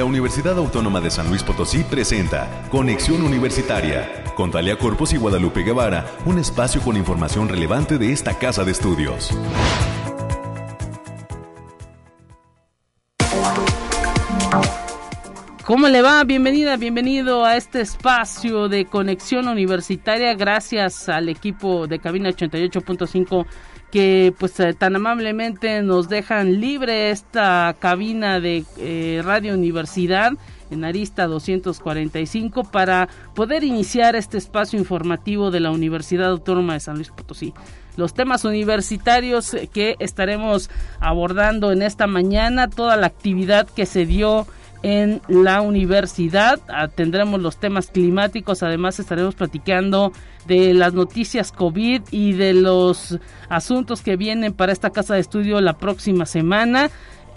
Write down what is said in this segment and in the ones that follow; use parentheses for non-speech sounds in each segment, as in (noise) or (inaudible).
la Universidad Autónoma de San Luis Potosí presenta Conexión Universitaria con Talia Corpus y Guadalupe Guevara, un espacio con información relevante de esta casa de estudios. ¿Cómo le va? Bienvenida, bienvenido a este espacio de conexión universitaria. Gracias al equipo de Cabina 88.5 que pues eh, tan amablemente nos dejan libre esta cabina de eh, Radio Universidad en Arista 245 para poder iniciar este espacio informativo de la Universidad Autónoma de San Luis Potosí. Los temas universitarios que estaremos abordando en esta mañana, toda la actividad que se dio en la universidad. Tendremos los temas climáticos, además estaremos platicando de las noticias COVID y de los asuntos que vienen para esta casa de estudio la próxima semana.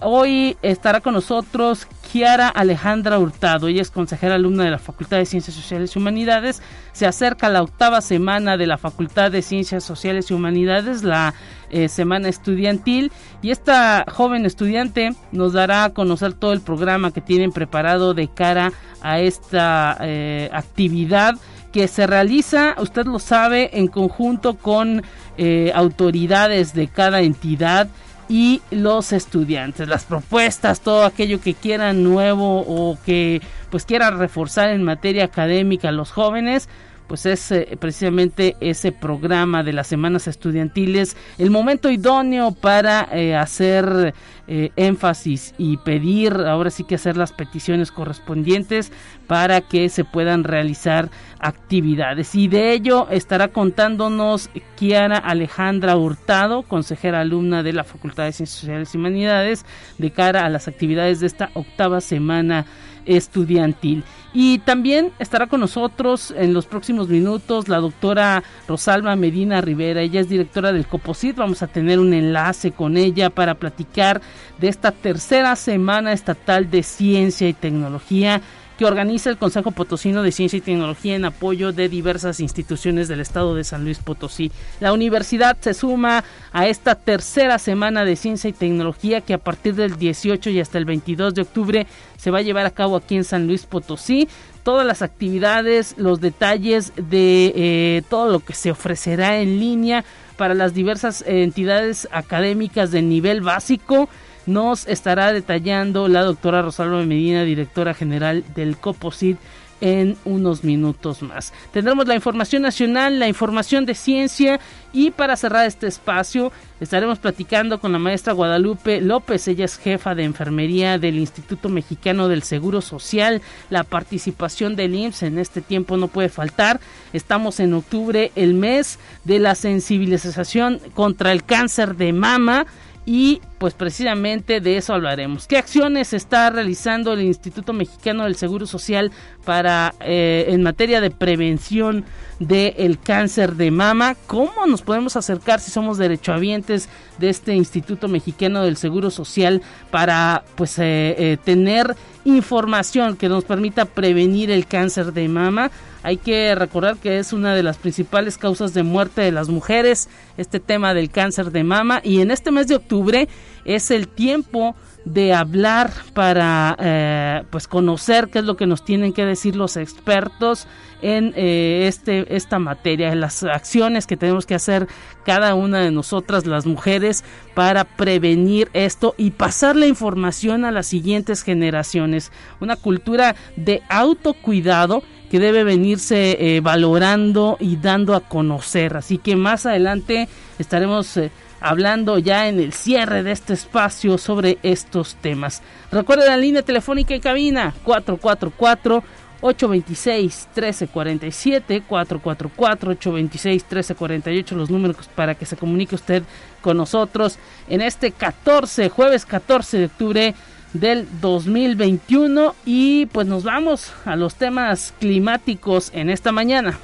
Hoy estará con nosotros Kiara Alejandra Hurtado. Ella es consejera alumna de la Facultad de Ciencias Sociales y Humanidades. Se acerca la octava semana de la Facultad de Ciencias Sociales y Humanidades, la eh, semana estudiantil. Y esta joven estudiante nos dará a conocer todo el programa que tienen preparado de cara a esta eh, actividad que se realiza, usted lo sabe, en conjunto con eh, autoridades de cada entidad y los estudiantes, las propuestas, todo aquello que quieran nuevo o que pues quieran reforzar en materia académica los jóvenes, pues es eh, precisamente ese programa de las semanas estudiantiles el momento idóneo para eh, hacer eh, énfasis y pedir, ahora sí que hacer las peticiones correspondientes para que se puedan realizar actividades. Y de ello estará contándonos Kiara Alejandra Hurtado, consejera alumna de la Facultad de Ciencias Sociales y Humanidades, de cara a las actividades de esta octava semana estudiantil. Y también estará con nosotros en los próximos minutos la doctora Rosalba Medina Rivera. Ella es directora del COPOSIT. Vamos a tener un enlace con ella para platicar de esta tercera semana estatal de ciencia y tecnología organiza el Consejo Potosino de Ciencia y Tecnología en apoyo de diversas instituciones del estado de San Luis Potosí. La universidad se suma a esta tercera semana de ciencia y tecnología que a partir del 18 y hasta el 22 de octubre se va a llevar a cabo aquí en San Luis Potosí. Todas las actividades, los detalles de eh, todo lo que se ofrecerá en línea para las diversas entidades académicas de nivel básico nos estará detallando la doctora Rosalba Medina, directora general del COPOSIT en unos minutos más. Tendremos la información nacional, la información de ciencia y para cerrar este espacio estaremos platicando con la maestra Guadalupe López, ella es jefa de enfermería del Instituto Mexicano del Seguro Social. La participación del IMSS en este tiempo no puede faltar. Estamos en octubre, el mes de la sensibilización contra el cáncer de mama y pues precisamente de eso hablaremos. ¿Qué acciones está realizando el Instituto Mexicano del Seguro Social para eh, en materia de prevención del cáncer de mama? ¿Cómo nos podemos acercar si somos derechohabientes de este Instituto Mexicano del Seguro Social para pues eh, eh, tener información que nos permita prevenir el cáncer de mama? Hay que recordar que es una de las principales causas de muerte de las mujeres, este tema del cáncer de mama. Y en este mes de octubre es el tiempo de hablar para eh, pues conocer qué es lo que nos tienen que decir los expertos en eh, este esta materia en las acciones que tenemos que hacer cada una de nosotras las mujeres para prevenir esto y pasar la información a las siguientes generaciones una cultura de autocuidado que debe venirse eh, valorando y dando a conocer. Así que más adelante estaremos hablando ya en el cierre de este espacio sobre estos temas. Recuerden la línea telefónica en cabina 444 826 1347 444 826 1348 los números para que se comunique usted con nosotros en este 14 jueves 14 de octubre del 2021 y pues nos vamos a los temas climáticos en esta mañana.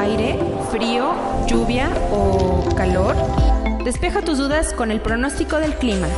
Aire, frío, lluvia o calor. Despeja tus dudas con el pronóstico del clima.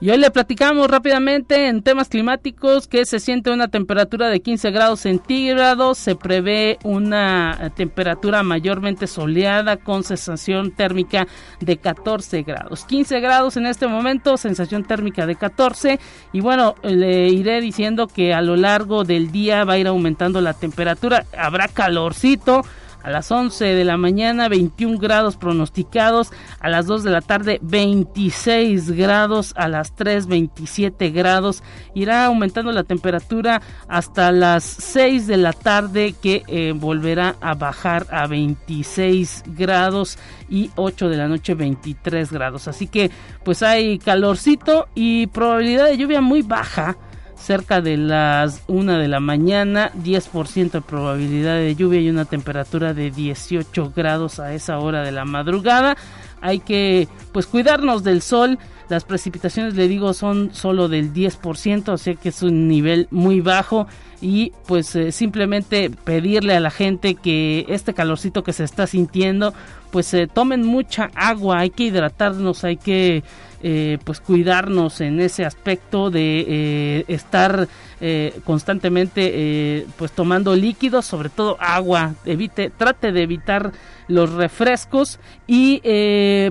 Y hoy le platicamos rápidamente en temas climáticos que se siente una temperatura de 15 grados centígrados, se prevé una temperatura mayormente soleada con sensación térmica de 14 grados. 15 grados en este momento, sensación térmica de 14 y bueno, le iré diciendo que a lo largo del día va a ir aumentando la temperatura, habrá calorcito a las 11 de la mañana 21 grados pronosticados, a las 2 de la tarde 26 grados, a las 3 27 grados, irá aumentando la temperatura hasta las 6 de la tarde que eh, volverá a bajar a 26 grados y 8 de la noche 23 grados, así que pues hay calorcito y probabilidad de lluvia muy baja cerca de las 1 de la mañana, 10% de probabilidad de lluvia y una temperatura de 18 grados a esa hora de la madrugada. Hay que pues cuidarnos del sol. Las precipitaciones, le digo, son solo del 10%, o sea que es un nivel muy bajo y pues eh, simplemente pedirle a la gente que este calorcito que se está sintiendo, pues eh, tomen mucha agua, hay que hidratarnos, hay que eh, pues cuidarnos en ese aspecto de eh, estar eh, constantemente pues tomando líquidos sobre todo agua. Evite trate de evitar los refrescos y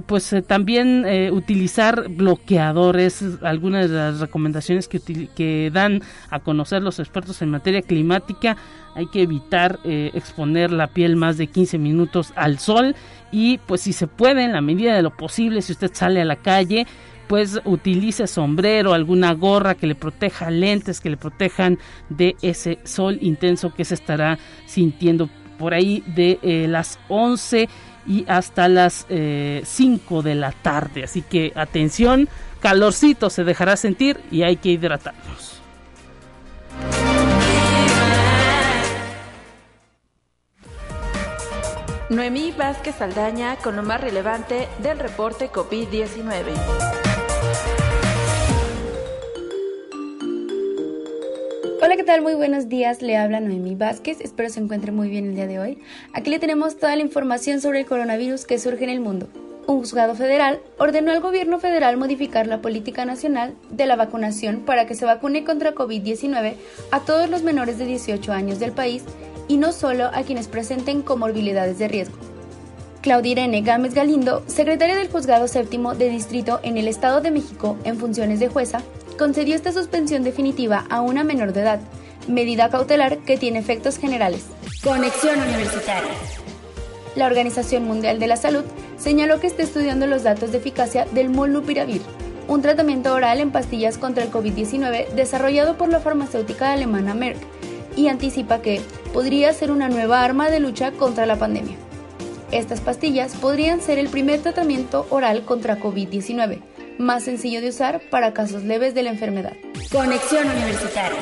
pues también utilizar bloqueadores. Algunas de las recomendaciones que, que dan a conocer los expertos en materia climática hay que evitar exponer la piel más de 15 minutos al sol y pues si se puede en la medida de lo posible si usted sale a la calle pues utilice sombrero, alguna gorra que le proteja, lentes que le protejan de ese sol intenso que se estará sintiendo por ahí de eh, las 11 y hasta las 5 eh, de la tarde. Así que atención, calorcito se dejará sentir y hay que hidratarnos. Noemí Vázquez Saldaña con lo más relevante del reporte COVID-19. Hola, ¿qué tal? Muy buenos días. Le habla Noemí Vázquez. Espero se encuentre muy bien el día de hoy. Aquí le tenemos toda la información sobre el coronavirus que surge en el mundo. Un juzgado federal ordenó al gobierno federal modificar la política nacional de la vacunación para que se vacune contra COVID-19 a todos los menores de 18 años del país y no solo a quienes presenten comorbilidades de riesgo. Claudia Irene Gámez Galindo, secretaria del Juzgado Séptimo de Distrito en el Estado de México en funciones de jueza, concedió esta suspensión definitiva a una menor de edad, medida cautelar que tiene efectos generales. Conexión Universitaria. La Organización Mundial de la Salud señaló que está estudiando los datos de eficacia del molnupiravir, un tratamiento oral en pastillas contra el COVID-19 desarrollado por la farmacéutica alemana Merck, y anticipa que podría ser una nueva arma de lucha contra la pandemia. Estas pastillas podrían ser el primer tratamiento oral contra COVID-19, más sencillo de usar para casos leves de la enfermedad. Conexión Universitaria.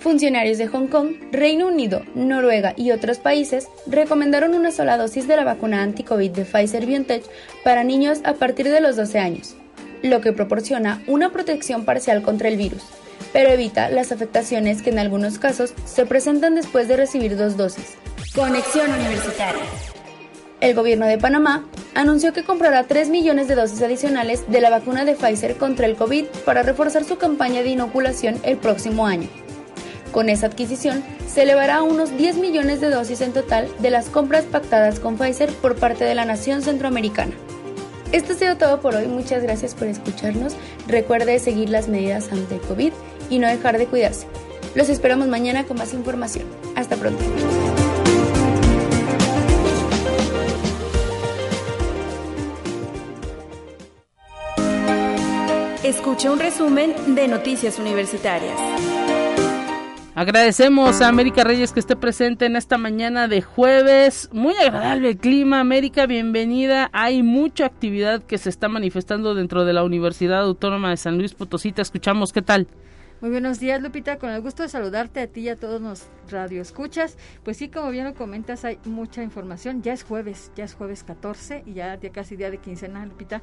Funcionarios de Hong Kong, Reino Unido, Noruega y otros países recomendaron una sola dosis de la vacuna anti-COVID de Pfizer BioNTech para niños a partir de los 12 años, lo que proporciona una protección parcial contra el virus, pero evita las afectaciones que en algunos casos se presentan después de recibir dos dosis. Conexión Universitaria. El gobierno de Panamá anunció que comprará 3 millones de dosis adicionales de la vacuna de Pfizer contra el COVID para reforzar su campaña de inoculación el próximo año. Con esa adquisición, se elevará a unos 10 millones de dosis en total de las compras pactadas con Pfizer por parte de la nación centroamericana. Esto ha sido todo por hoy, muchas gracias por escucharnos. Recuerde seguir las medidas ante el COVID y no dejar de cuidarse. Los esperamos mañana con más información. Hasta pronto. Escucha un resumen de Noticias Universitarias. Agradecemos a América Reyes que esté presente en esta mañana de jueves. Muy agradable el clima, América, bienvenida. Hay mucha actividad que se está manifestando dentro de la Universidad Autónoma de San Luis Potosí. Te escuchamos, ¿qué tal? Muy buenos días, Lupita. Con el gusto de saludarte a ti y a todos los radioescuchas. Pues sí, como bien lo comentas, hay mucha información. Ya es jueves, ya es jueves 14 y ya, casi día de quincena, Lupita.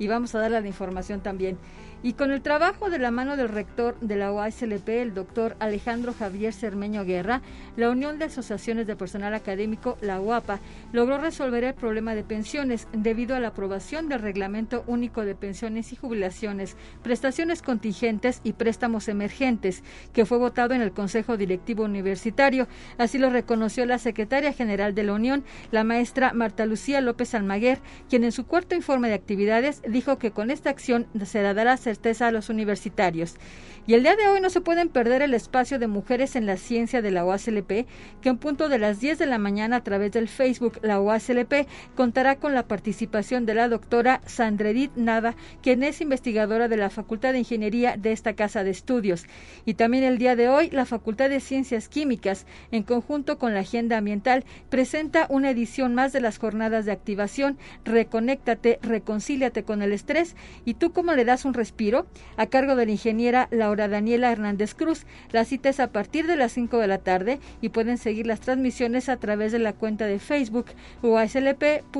Y vamos a darle la información también. Y con el trabajo de la mano del rector de la UASLP, el doctor Alejandro Javier Cermeño Guerra, la Unión de Asociaciones de Personal Académico, la UAPA, logró resolver el problema de pensiones debido a la aprobación del Reglamento Único de Pensiones y Jubilaciones, prestaciones contingentes y préstamos emergentes, que fue votado en el Consejo Directivo Universitario. Así lo reconoció la secretaria general de la Unión, la maestra Marta Lucía López Almaguer, quien en su cuarto informe de actividades dijo que con esta acción se dará certeza a los universitarios. Y el día de hoy no se pueden perder el espacio de mujeres en la ciencia de la OASLP, que en punto de las 10 de la mañana a través del Facebook La OASLP contará con la participación de la doctora Sandredit Nava, quien es investigadora de la Facultad de Ingeniería de esta casa de estudios. Y también el día de hoy la Facultad de Ciencias Químicas, en conjunto con la Agenda Ambiental, presenta una edición más de las jornadas de activación Reconéctate, reconcíliate con el estrés. ¿Y tú cómo le das un respiro? A cargo de la ingeniera Daniela Hernández Cruz. La cita es a partir de las 5 de la tarde y pueden seguir las transmisiones a través de la cuenta de Facebook uaslp.fcq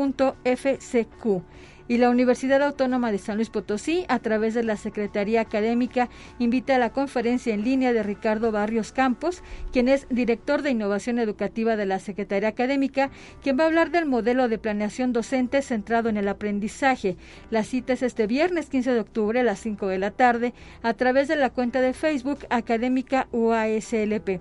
y la Universidad Autónoma de San Luis Potosí, a través de la Secretaría Académica, invita a la conferencia en línea de Ricardo Barrios Campos, quien es director de Innovación Educativa de la Secretaría Académica, quien va a hablar del modelo de planeación docente centrado en el aprendizaje. La cita es este viernes 15 de octubre a las 5 de la tarde, a través de la cuenta de Facebook Académica UASLP.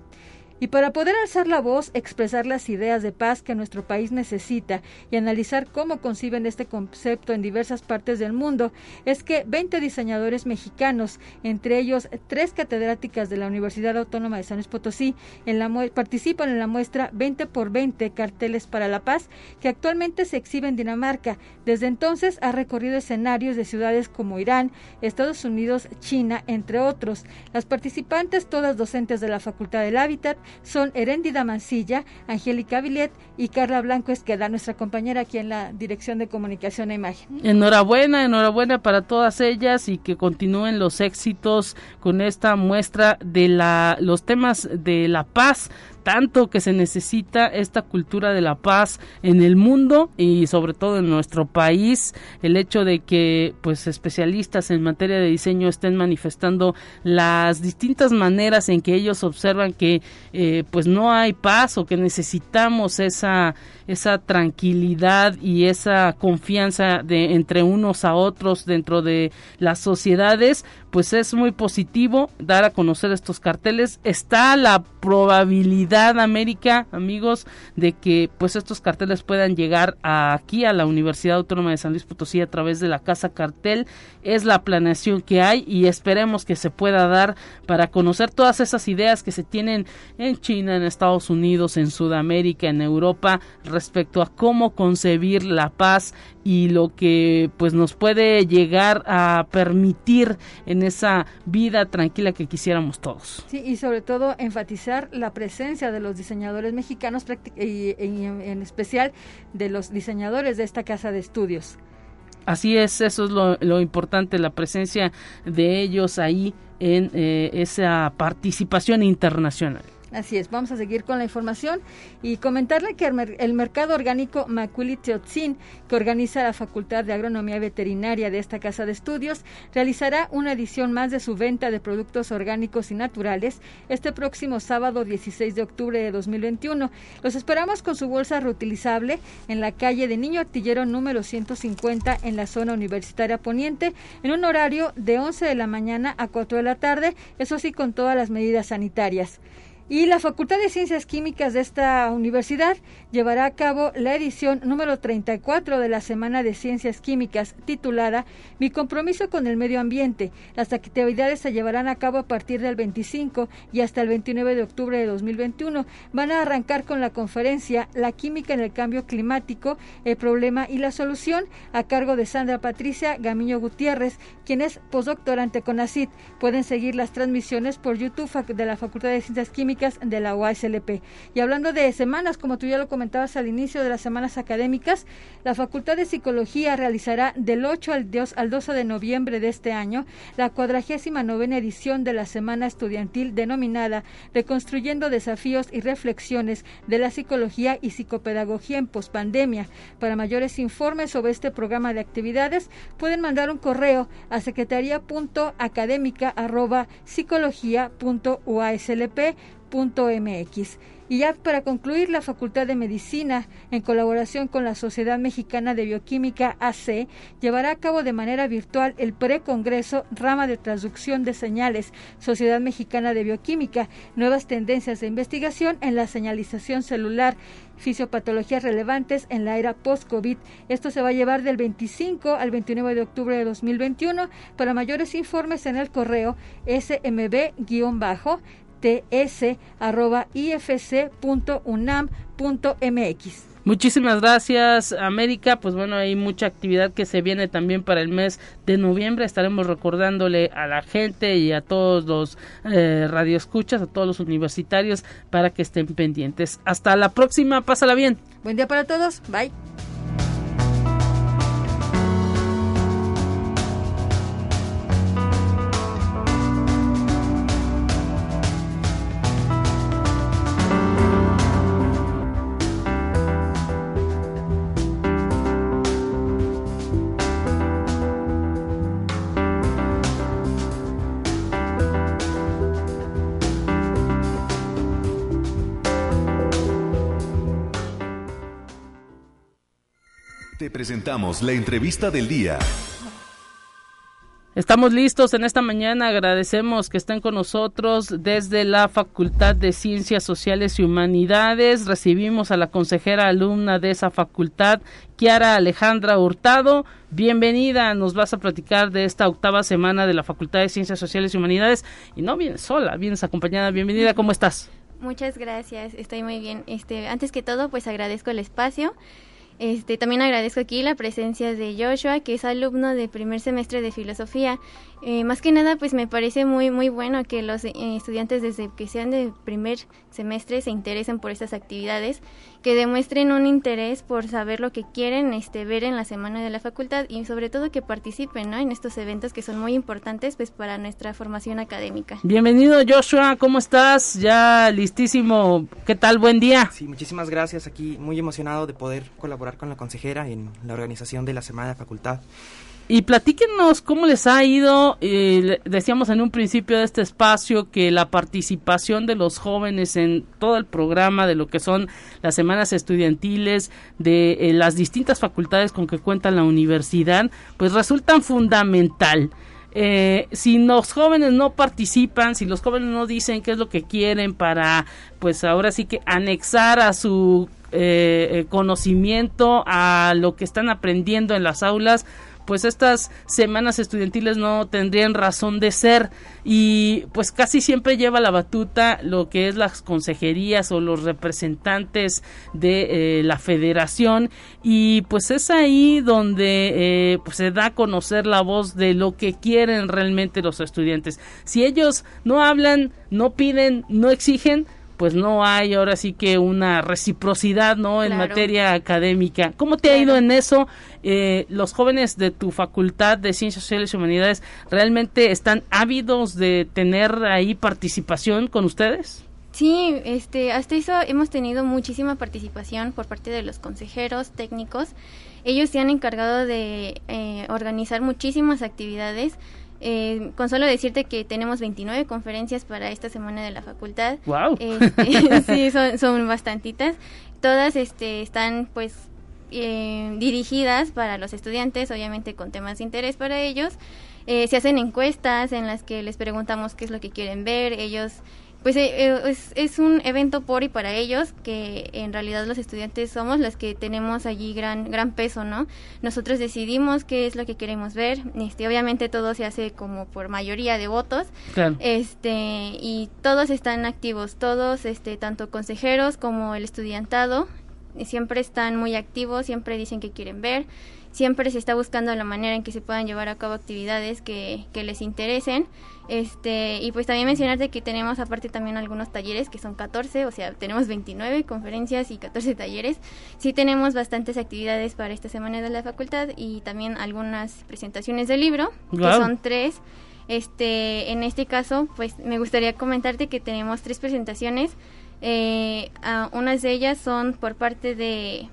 Y para poder alzar la voz, expresar las ideas de paz que nuestro país necesita y analizar cómo conciben este concepto en diversas partes del mundo, es que 20 diseñadores mexicanos, entre ellos tres catedráticas de la Universidad Autónoma de San Luis Potosí, en la participan en la muestra 20 por 20 carteles para la paz, que actualmente se exhibe en Dinamarca. Desde entonces ha recorrido escenarios de ciudades como Irán, Estados Unidos, China, entre otros. Las participantes, todas docentes de la Facultad del Hábitat, son Heréndida Mancilla, Angélica Villet y Carla Blanco Esqueda, nuestra compañera aquí en la Dirección de Comunicación e Imagen. Enhorabuena, enhorabuena para todas ellas y que continúen los éxitos con esta muestra de la, los temas de la paz tanto que se necesita esta cultura de la paz en el mundo y sobre todo en nuestro país el hecho de que pues especialistas en materia de diseño estén manifestando las distintas maneras en que ellos observan que eh, pues no hay paz o que necesitamos esa esa tranquilidad y esa confianza de entre unos a otros dentro de las sociedades pues es muy positivo dar a conocer estos carteles. Está la probabilidad América amigos de que pues estos carteles puedan llegar aquí a la Universidad Autónoma de San Luis Potosí a través de la Casa Cartel. Es la planeación que hay y esperemos que se pueda dar para conocer todas esas ideas que se tienen en China, en Estados Unidos, en Sudamérica, en Europa respecto a cómo concebir la paz y lo que pues nos puede llegar a permitir en esa vida tranquila que quisiéramos todos. Sí, y sobre todo enfatizar la presencia de los diseñadores mexicanos y en especial de los diseñadores de esta casa de estudios. Así es, eso es lo, importante, la presencia de ellos ahí en eh, esa participación internacional. Así es, vamos a seguir con la información y comentarle que el, mercado orgánico Macuili Teotzin, que organiza la Facultad de Agronomía Veterinaria de esta casa de estudios, realizará una edición más de su venta de productos orgánicos y naturales este próximo sábado 16 de octubre de 2021. Los esperamos con su bolsa reutilizable en la calle de Niño Artillero número 150 en la zona universitaria poniente en un horario de 11 de la mañana a 4 de la tarde, eso sí con todas las medidas sanitarias. Y la Facultad de Ciencias Químicas de esta universidad llevará a cabo la edición número 34 de la Semana de Ciencias Químicas titulada Mi compromiso con el medio ambiente. Las actividades se llevarán a cabo a partir del 25 y hasta el 29 de octubre de 2021. Van a arrancar con la conferencia La química en el cambio climático, el problema y la solución a cargo de Sandra Patricia Gamiño Gutiérrez, quien es postdoctorante con ACID. Pueden seguir las transmisiones por YouTube de la Facultad de Ciencias Químicas de la UASLP. Y hablando de semanas, como tú ya lo comentabas al inicio de las semanas académicas, la Facultad de Psicología realizará del 8 al 12 de noviembre de este año la cuadragésima novena edición de la Semana Estudiantil denominada Reconstruyendo Desafíos y Reflexiones de la Psicología y Psicopedagogía en Pospandemia. Para mayores informes sobre este programa de actividades, pueden mandar un correo a Y ya para concluir, la Facultad de Medicina, en colaboración con la Sociedad Mexicana de Bioquímica AC, llevará a cabo de manera virtual el precongreso Rama de Traducción de Señales, Sociedad Mexicana de Bioquímica, nuevas tendencias de investigación en la señalización celular fisiopatologías relevantes en la era post-COVID. Esto se va a llevar del 25 al 29 de octubre de 2021. Para mayores informes en el correo smb-bajo ts.ifc.unam.mx. Muchísimas gracias, América. Pues bueno, hay mucha actividad que se viene también para el mes de noviembre. Estaremos recordándole a la gente y a todos los eh, radioescuchas, a todos los universitarios, para que estén pendientes. Hasta la próxima, pásala bien. Buen día para todos. Bye. Presentamos la entrevista del día. Estamos listos en esta mañana. Agradecemos que estén con nosotros desde la Facultad de Ciencias Sociales y Humanidades. Recibimos a la consejera alumna de esa facultad, Kiara Alejandra Hurtado. Bienvenida. Nos vas a platicar de esta octava semana de la Facultad de Ciencias Sociales y Humanidades. Y no vienes sola, vienes acompañada. Bienvenida. ¿Cómo estás? Muchas gracias. Estoy muy bien. Este, antes que todo, pues agradezco el espacio. Este, también agradezco aquí la presencia de Joshua, que es alumno de primer semestre de filosofía. Eh, más que nada, pues me parece muy muy bueno que los eh, estudiantes desde que sean de primer semestre se interesen por estas actividades, que demuestren un interés por saber lo que quieren este, ver en la semana de la facultad y sobre todo que participen en estos eventos que son muy importantes pues para nuestra formación académica. Bienvenido Joshua, ¿cómo estás? Ya listísimo. ¿Qué tal? Buen día. Sí, muchísimas gracias. Aquí muy emocionado de poder colaborar con la consejera en la organización de la Semana de Facultad. Y platíquenos cómo les ha ido. Eh, decíamos en un principio de este espacio que la participación de los jóvenes en todo el programa de lo que son las semanas estudiantiles de eh, las distintas facultades con que cuenta la universidad, pues resultan fundamental. Eh, si los jóvenes no participan, si los jóvenes no dicen qué es lo que quieren para, pues ahora sí que anexar a su eh, conocimiento, a lo que están aprendiendo en las aulas, pues estas semanas estudiantiles no tendrían razón de ser. Y pues casi siempre lleva la batuta lo que es las consejerías o los representantes de eh, la federación. Y pues es ahí donde eh, pues se da a conocer la voz de lo que quieren realmente los estudiantes. Si ellos no hablan no piden no exigen pues no hay ahora sí que una reciprocidad, ¿no? En materia académica. ¿Cómo te ha ido en eso? Eh, los jóvenes de tu facultad de Ciencias Sociales y Humanidades realmente están ávidos de tener ahí participación con ustedes? Sí, este, hasta eso hemos tenido muchísima participación por parte de los consejeros técnicos. Ellos se han encargado de eh, organizar muchísimas actividades eh, con solo decirte que tenemos 29 conferencias para esta semana de la facultad. ¡Wow! Este, (laughs) (laughs) sí, son, son bastantitas. Todas este, están pues eh, dirigidas para los estudiantes, obviamente con temas de interés para ellos. Eh, se hacen encuestas en las que les preguntamos qué es lo que quieren ver. Ellos pues eh, eh, es, es, un evento por y para ellos que en realidad los estudiantes somos los que tenemos allí gran gran peso no nosotros decidimos qué es lo que queremos ver este obviamente todo se hace como por mayoría de votos este y todos están activos todos este tanto consejeros como el estudiantado siempre están muy activos siempre dicen que quieren ver siempre se está buscando la manera en que se puedan llevar a cabo actividades que, que les interesen. Este, y pues también mencionarte que tenemos aparte también algunos talleres que son 14, o sea, tenemos 29 conferencias y 14 talleres. Sí tenemos bastantes actividades para esta semana de la facultad y también algunas presentaciones del libro, que son tres. Este, en este caso, pues me gustaría comentarte que tenemos tres presentaciones. Eh, unas de ellas son por parte de,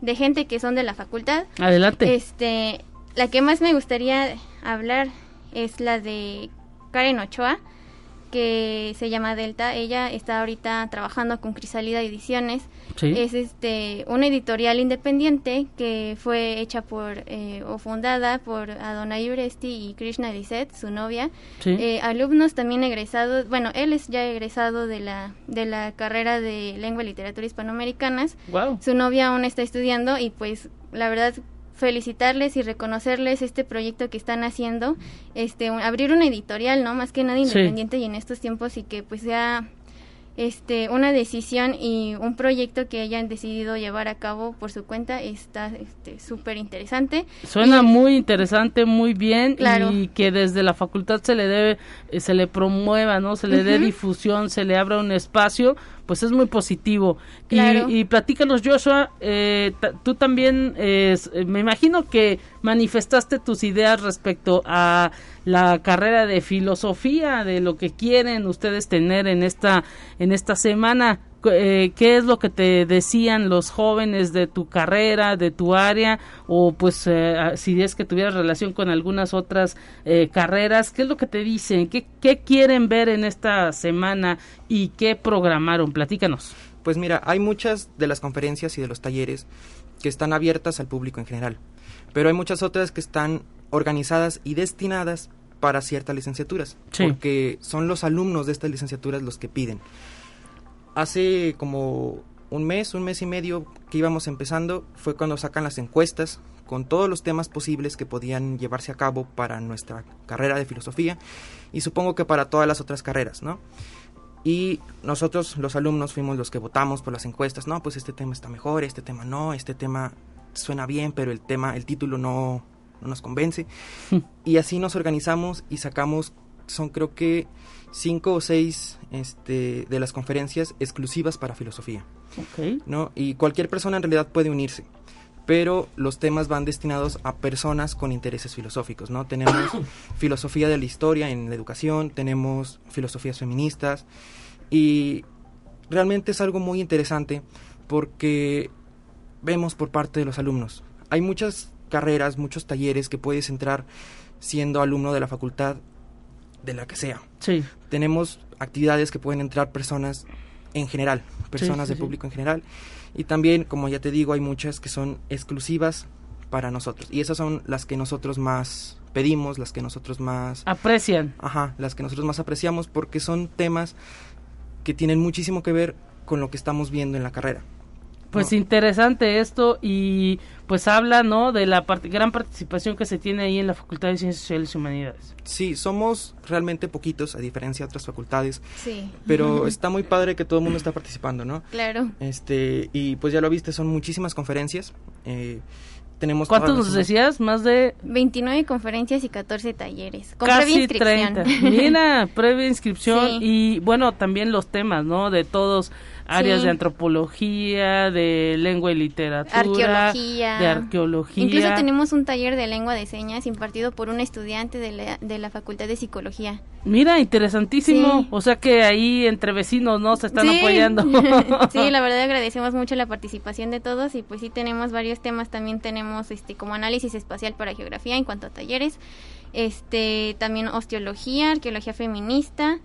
de gente que son de la facultad. Adelante. Este, la que más me gustaría hablar es la de Karen Ochoa, que se llama Delta. Ella está ahorita trabajando con Crisalida Ediciones. Es este una editorial independiente que fue hecha por eh, o fundada por Adonai Uresti y Krishna Lisset, su novia. Eh, alumnos también egresados, bueno, él es ya egresado de la de la carrera de lengua y literatura hispanoamericanas. Su novia aún está estudiando y pues la verdad felicitarles y reconocerles este proyecto que están haciendo, este abrir una editorial, ¿no? Más que nada independiente y en estos tiempos y que pues sea este una decisión y un proyecto que hayan decidido llevar a cabo por su cuenta está súper este, interesante. Suena muy interesante, muy bien y que desde la facultad se le debe, eh, se le promueva, ¿no? Se le dé difusión, se le abra un espacio, pues es muy positivo. Y, y platícanos, Joshua, eh, tú también, eh, me imagino que manifestaste tus ideas respecto a la carrera de filosofía, de lo que quieren ustedes tener en esta, en esta semana. Eh, qué es lo que te decían los jóvenes de tu carrera, de tu área, o pues eh, si es que tuvieras relación con algunas otras eh, carreras, qué es lo que te dicen, ¿Qué, qué quieren ver en esta semana y qué programaron, platícanos. Pues mira, hay muchas de las conferencias y de los talleres que están abiertas al público en general, pero hay muchas otras que están organizadas y destinadas para ciertas licenciaturas, porque son los alumnos de estas licenciaturas los que piden. Hace como un mes, un mes y medio que íbamos empezando, fue cuando sacan las encuestas con todos los temas posibles que podían llevarse a cabo para nuestra carrera de filosofía y supongo que para todas las otras carreras, ¿no? Y nosotros, los alumnos, fuimos los que votamos por las encuestas, no, pues este tema está mejor, este tema no, este tema suena bien, pero el tema, el título no, no nos convence. y así nos organizamos y sacamos, son creo que cinco o seis este, de las conferencias exclusivas para filosofía. ¿no? Y cualquier persona en realidad puede unirse, pero los temas van destinados a personas con intereses filosóficos. ¿no? Tenemos (coughs) filosofía de la historia en la educación, tenemos filosofías feministas y realmente es algo muy interesante porque vemos por parte de los alumnos. Hay muchas carreras, muchos talleres que puedes entrar siendo alumno de la facultad de la que sea. Sí. Tenemos actividades que pueden entrar personas en general, personas de público en general. Y también, como ya te digo, hay muchas que son exclusivas para nosotros. Y esas son las que nosotros más pedimos, las que nosotros más... Aprecian. Ajá, las que nosotros más apreciamos porque son temas que tienen muchísimo que ver con lo que estamos viendo en la carrera. Pues interesante esto y pues habla, ¿no? De la gran participación que se tiene ahí en la Facultad de Ciencias Sociales y Humanidades. Sí, somos realmente poquitos a diferencia de otras facultades. Sí. Pero (laughs) está muy padre que todo el mundo está participando, ¿no? Claro. Este, y pues ya lo viste, son muchísimas conferencias. Eh, tenemos ¿Cuántos nos decías? Más de 29 conferencias y 14 talleres. Con Casi 30. (laughs) Mira, previa inscripción y bueno, también los temas, ¿no? De todos áreas de antropología, de lengua y literatura, arqueología. de arqueología. Incluso tenemos un taller de lengua de señas impartido por un estudiante de la, de la Facultad de Psicología. Mira, interesantísimo. O sea que ahí entre vecinos, ¿no? Se están apoyando. (laughs) sí, la (laughs) verdad agradecemos mucho la participación de todos y pues sí tenemos varios temas. También tenemos este como análisis espacial para geografía en cuanto a talleres. Este, también osteología, arqueología feminista.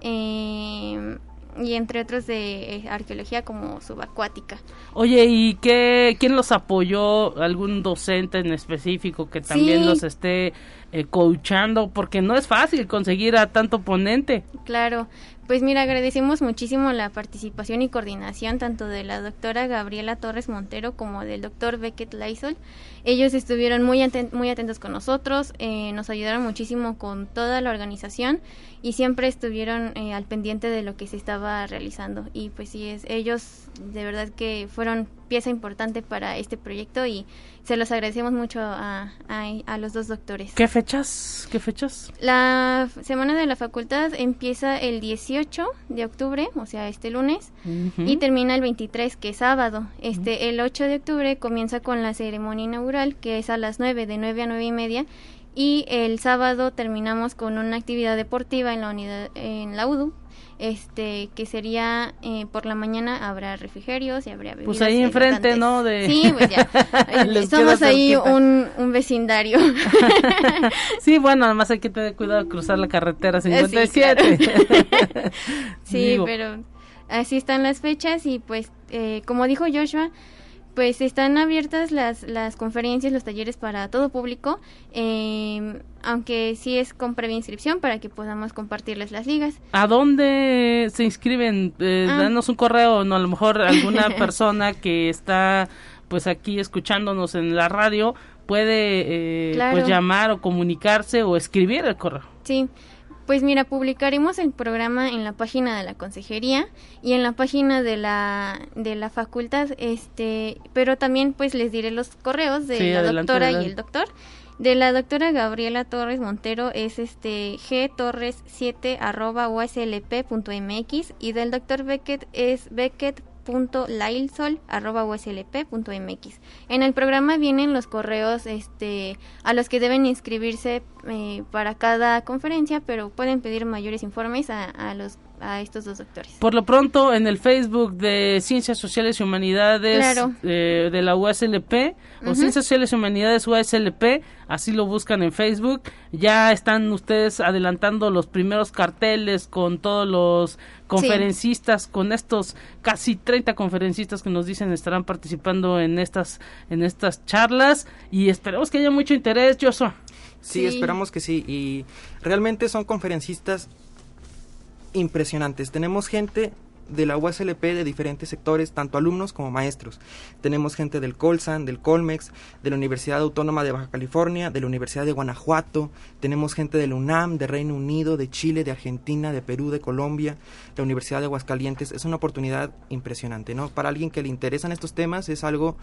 Eh, y entre otros de eh, arqueología como subacuática. Oye, ¿y qué, quién los apoyó? ¿Algún docente en específico que también los esté eh, coachando? Porque no es fácil conseguir a tanto ponente. Claro, pues mira, agradecemos muchísimo la participación y coordinación tanto de la doctora Gabriela Torres Montero como del doctor Beckett Lysol. Ellos estuvieron muy, muy atentos con nosotros, eh, nos ayudaron muchísimo con toda la organización y siempre estuvieron al pendiente de lo que se estaba realizando. Y pues sí, es, ellos de verdad que fueron pieza importante para este proyecto y se los agradecemos mucho a, a, los dos doctores. ¿Qué fechas? ¿Qué fechas? La semana de la facultad empieza el 18 de octubre, o sea, este lunes, y termina el 23, que es sábado. Este, El 8 de octubre comienza con la ceremonia inaugural, que es a las 9, de 9 a 9 y media, y el sábado terminamos con una actividad deportiva en la unidad en la UDU este que sería eh, por la mañana habrá refrigerios y habría bebidas pues ahí enfrente no de sí pues ya. (laughs) Somos ahí un, un, vecindario. (laughs) Sí bueno además hay que tener cuidado de cruzar la carretera 57 sí, (laughs) sí pero así están las fechas y pues eh, como dijo Joshua pues están abiertas las, las conferencias, los talleres para todo público, eh, aunque sí es con previa inscripción para que podamos compartirles las ligas. ¿A dónde se inscriben? Eh, ah. Danos un correo, no, a lo mejor alguna (laughs) persona que está pues aquí escuchándonos en la radio puede eh, pues llamar o comunicarse o escribir el correo. Sí, pues mira, publicaremos el programa en la página de la consejería y en la página de la de la facultad, este, pero también pues les diré los correos de la doctora y el doctor. De la doctora Gabriela Torres Montero es este gtorres7 arroba uslp.mx y del doctor Beckett es beckett mx En el programa vienen los correos este, a los que deben inscribirse eh, para cada conferencia, pero pueden pedir mayores informes a, a los a estos dos doctores. Por lo pronto, en el Facebook de Ciencias Sociales y Humanidades eh, de la USLP, o Ciencias Sociales y Humanidades USLP, así lo buscan en Facebook, ya están ustedes adelantando los primeros carteles con todos los conferencistas, con estos casi 30 conferencistas que nos dicen estarán participando en estas, en estas charlas, y esperemos que haya mucho interés, Joshua. sí, esperamos que sí, y realmente son conferencistas impresionantes. Tenemos gente de la USLP de diferentes sectores, tanto alumnos como maestros. Tenemos gente del Colsan, del Colmex, de la Universidad Autónoma de Baja California, de la Universidad de Guanajuato, tenemos gente del UNAM, de Reino Unido, de Chile, de Argentina, de Perú, de Colombia, la Universidad de Aguascalientes. Es una oportunidad impresionante, ¿no? Para alguien que le interesan estos temas es algo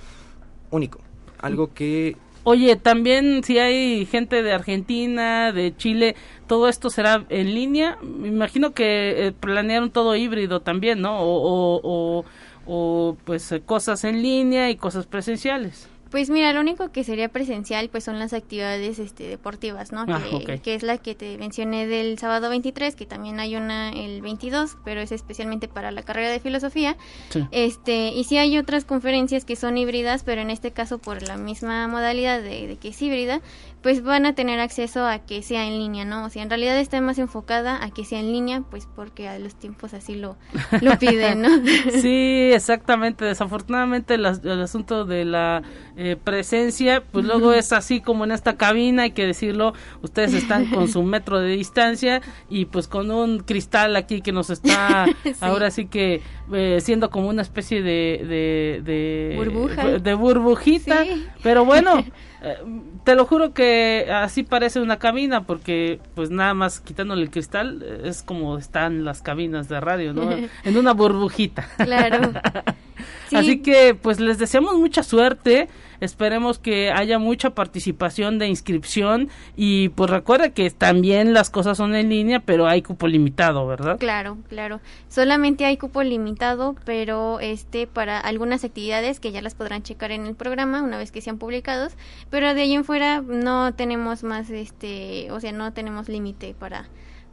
único, algo que Oye, también si hay gente de Argentina, de Chile, todo esto será en línea. Me imagino que eh, planearon todo híbrido también, ¿no? O, o, o pues cosas en línea y cosas presenciales. Pues mira, lo único que sería presencial pues son las actividades este, deportivas, ¿no? Ah, que, es la que te mencioné del sábado 23, que también hay una el 22, pero es especialmente para la carrera de filosofía. Este, y sí hay otras conferencias que son híbridas, pero en este caso por la misma modalidad de, de que es híbrida, pues van a tener acceso a que sea en línea, ¿no? O sea, en realidad está más enfocada a que sea en línea, pues porque a los tiempos así lo, lo piden, ¿no? (laughs) sí, exactamente. Desafortunadamente el, asunto de la eh, presencia, pues luego es así como en esta cabina, hay que decirlo, ustedes están (laughs) con su metro de distancia y pues con un cristal aquí que nos está (laughs) ahora sí que eh, siendo como una especie de... de, Burbuja. De burbujita, pero bueno... (laughs) Eh, te lo juro que así parece una cabina porque pues nada más quitándole el cristal eh, es como están las cabinas de radio, ¿no? en una burbujita. Claro. Así que pues les deseamos mucha suerte, esperemos que haya mucha participación de inscripción y pues recuerda que también las cosas son en línea, pero hay cupo limitado, ¿verdad? Claro, claro. Solamente hay cupo limitado, pero este para algunas actividades que ya las podrán checar en el programa una vez que sean publicados, pero de ahí en fuera no tenemos más este, o sea, no tenemos límite para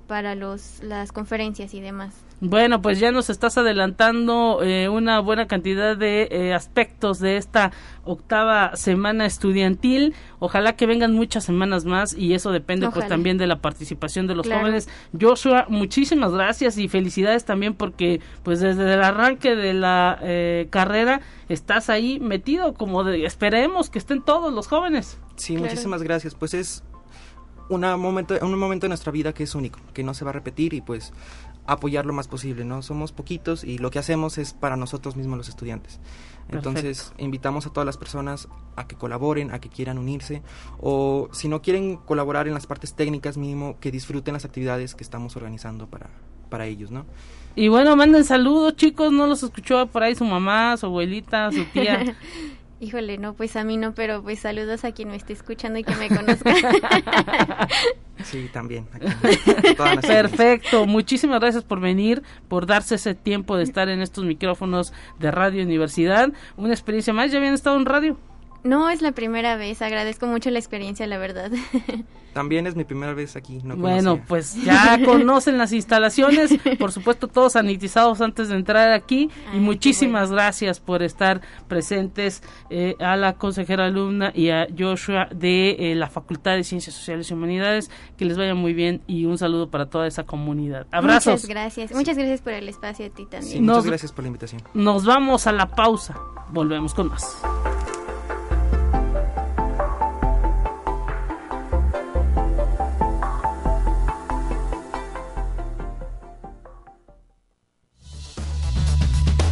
para los las conferencias y demás. Bueno, pues ya nos estás adelantando eh, una buena cantidad de eh, aspectos de esta octava semana estudiantil. Ojalá que vengan muchas semanas más y eso depende pues también de la participación de los jóvenes. Joshua, muchísimas gracias y felicidades también porque pues desde el arranque de la eh, carrera estás ahí metido como de, esperemos que estén todos los jóvenes. Sí, muchísimas gracias. Pues es una momento, un momento de nuestra vida que es único, que no se va a repetir y pues apoyar lo más posible, ¿no? Somos poquitos y lo que hacemos es para nosotros mismos los estudiantes. Entonces, invitamos a todas las personas a que colaboren, a que quieran unirse o si no quieren colaborar en las partes técnicas, mínimo que disfruten las actividades que estamos organizando para para ellos, ¿no? Y bueno, manden saludos, chicos. No los escuchó por ahí su mamá, su abuelita, su tía. (laughs) Híjole, no, pues a mí no, pero pues saludos a quien me esté escuchando y que me conozca. (laughs) sí, también. Perfecto, muchísimas gracias por venir, por darse ese tiempo de estar en estos micrófonos de Radio Universidad. Una experiencia más, ¿ya habían estado en radio? No, es la primera vez, agradezco mucho la experiencia, la verdad. (laughs) También es mi primera vez aquí. No bueno, pues ya (laughs) conocen las instalaciones, por supuesto todos sanitizados antes de entrar aquí y muchísimas gracias por estar presentes eh, a la consejera alumna y a Joshua de eh, la Facultad de Ciencias Sociales y Humanidades. Que les vaya muy bien y un saludo para toda esa comunidad. Abrazos. Muchas gracias, muchas gracias por el espacio a ti también. muchas gracias por la invitación. Nos vamos a la pausa, volvemos con más.